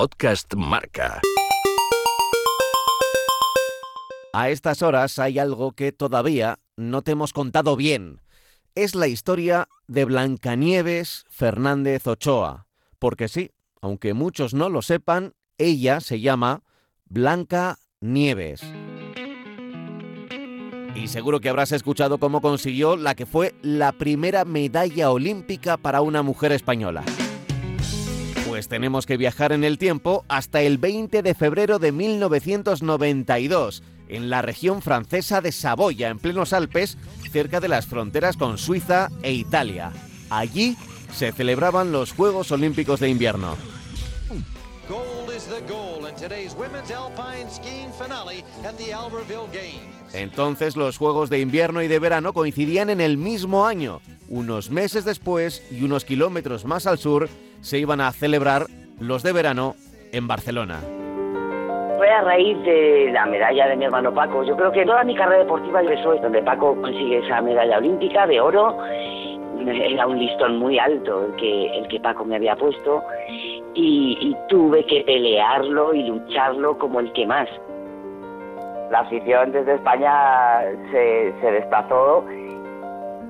Podcast Marca. A estas horas hay algo que todavía no te hemos contado bien. Es la historia de Blancanieves Fernández Ochoa. Porque sí, aunque muchos no lo sepan, ella se llama Blanca Nieves. Y seguro que habrás escuchado cómo consiguió la que fue la primera medalla olímpica para una mujer española. Pues tenemos que viajar en el tiempo hasta el 20 de febrero de 1992, en la región francesa de Saboya, en plenos Alpes, cerca de las fronteras con Suiza e Italia. Allí se celebraban los Juegos Olímpicos de Invierno. Entonces los Juegos de Invierno y de Verano coincidían en el mismo año. Unos meses después y unos kilómetros más al sur se iban a celebrar los de verano en Barcelona. Fue a raíz de la medalla de mi hermano Paco. Yo creo que toda mi carrera deportiva empezó donde Paco consigue esa medalla olímpica de oro. Era un listón muy alto el que, el que Paco me había puesto y, tuve que pelearlo y lucharlo como el que más. La afición desde España se, se desplazó.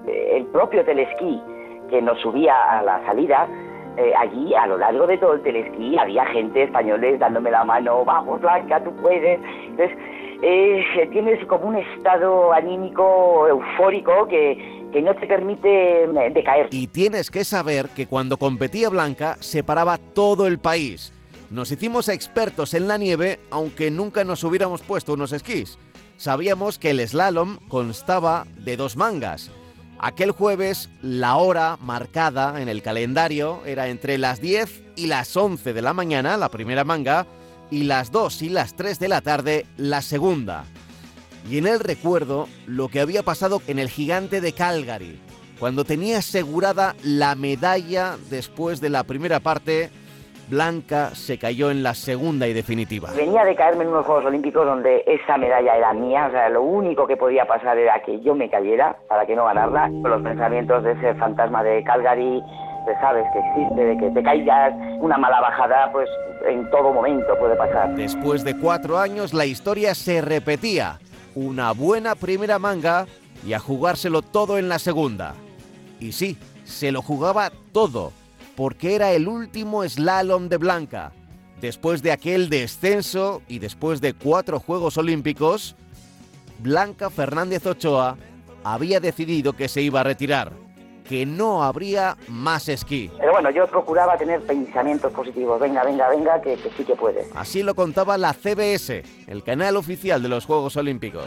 El propio telesquí que nos subía a la salida eh, allí a lo largo de todo el telesquí había gente españoles dándome la mano, vamos Blanca, tú puedes. Entonces, eh, tienes como un estado anímico eufórico que, que no te permite eh, decaer. Y tienes que saber que cuando competía Blanca se paraba todo el país. Nos hicimos expertos en la nieve, aunque nunca nos hubiéramos puesto unos esquís. Sabíamos que el slalom constaba de dos mangas Aquel jueves la hora marcada en el calendario era entre las 10 y las 11 de la mañana, la primera manga, y las 2 y las 3 de la tarde, la segunda. Y en el recuerdo lo que había pasado en el gigante de Calgary, cuando tenía asegurada la medalla después de la primera parte Blanca se cayó en la segunda y definitiva. Venía de caerme en unos Juegos Olímpicos donde esa medalla era mía, o sea, lo único que podía pasar era que yo me cayera para que no ganarla. Los pensamientos de ese fantasma de Calgary, sabes que existe, de que te caigas, una mala bajada, pues en todo momento puede pasar. Después de cuatro años la historia se repetía. Una buena primera manga y a jugárselo todo en la segunda. Y sí, se lo jugaba todo porque era el último slalom de Blanca. Después de aquel descenso y después de cuatro Juegos Olímpicos, Blanca Fernández Ochoa había decidido que se iba a retirar, que no habría más esquí. Pero bueno, yo procuraba tener pensamientos positivos. Venga, venga, venga, que, que sí que puede. Así lo contaba la CBS, el canal oficial de los Juegos Olímpicos.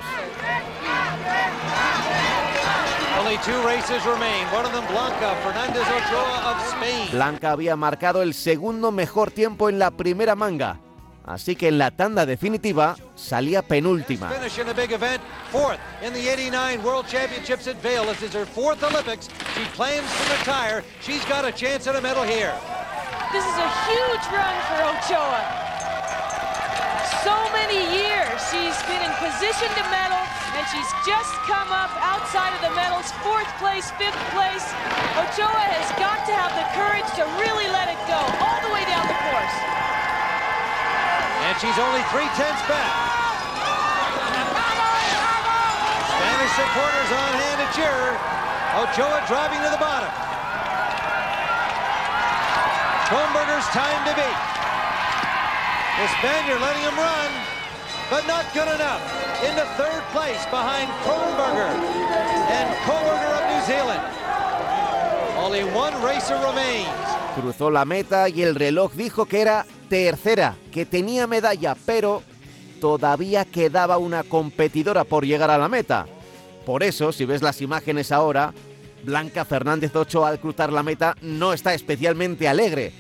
Blanca había marcado el segundo mejor tiempo en la primera manga. Así que en la tanda definitiva salía penúltima. This is a chance at a medal here. This is a huge run for Ochoa. So many years she's been in position to medal and she's just come up outside of the medals, fourth place, fifth place. Ochoa has got to have the courage to really And she's only three tenths back. Spanish supporters on hand to cheer. Ochoa driving to the bottom. Kronberger's time to beat. The Spaniard letting him run, but not good enough. into third place behind Kronberger and Kronberger of New Zealand. Only one racer remains. Cruzó la meta y el reloj dijo que era tercera, que tenía medalla, pero todavía quedaba una competidora por llegar a la meta. Por eso, si ves las imágenes ahora, Blanca Fernández Ochoa al cruzar la meta no está especialmente alegre,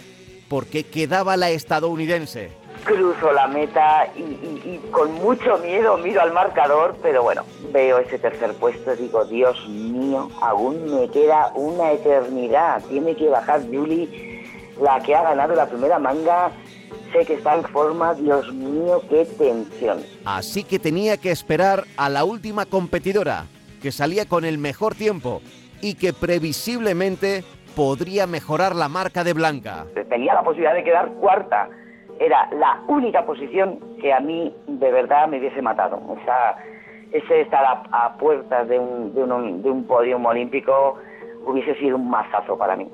porque quedaba la estadounidense cruzo la meta y, con mucho miedo miro al marcador, pero bueno, veo ese tercer puesto y digo, Dios mío, aún me queda una eternidad. Tiene que bajar Julie, la que ha ganado la primera manga. Sé que está en forma, Dios mío, qué tensión. Así que tenía que esperar a la última competidora, que salía con el mejor tiempo y que previsiblemente podría mejorar la marca de Blanca. Tenía la posibilidad de quedar cuarta era la única posición que a mí de verdad me hubiese matado. O sea, ese estar a, puertas de un, de, un, de un podium olímpico hubiese sido un mazazo para mí.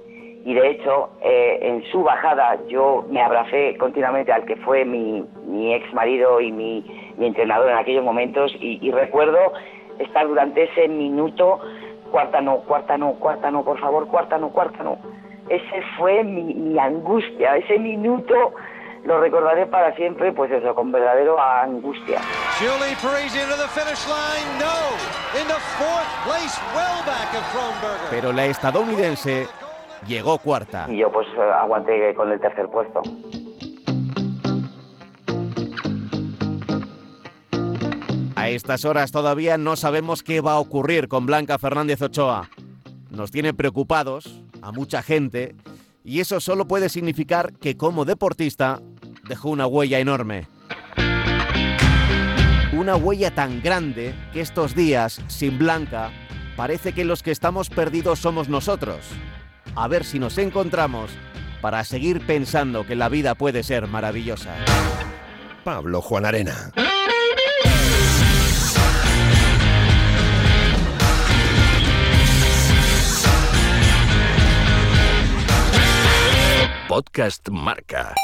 Y de hecho, eh, en su bajada yo me abracé continuamente al que fue mi, mi ex marido y mi, entrenador en aquellos momentos y, recuerdo estar durante ese minuto, cuarta no, cuarta no, cuarta no, por favor, cuarta no, cuarta no. Ese fue mi, mi angustia, ese minuto lo recordaré para siempre, pues eso, con verdadero angustia. Pero la estadounidense llegó cuarta. Y yo pues aguanté con el tercer puesto. A estas horas todavía no sabemos qué va a ocurrir con Blanca Fernández Ochoa. Nos tiene preocupados a mucha gente y eso solo puede significar que como deportista dejó una huella enorme. Una huella tan grande que estos días, sin Blanca, parece que los que estamos perdidos somos nosotros. A ver si nos encontramos para seguir pensando que la vida puede ser maravillosa. Pablo Juan Arena. Podcast Marca.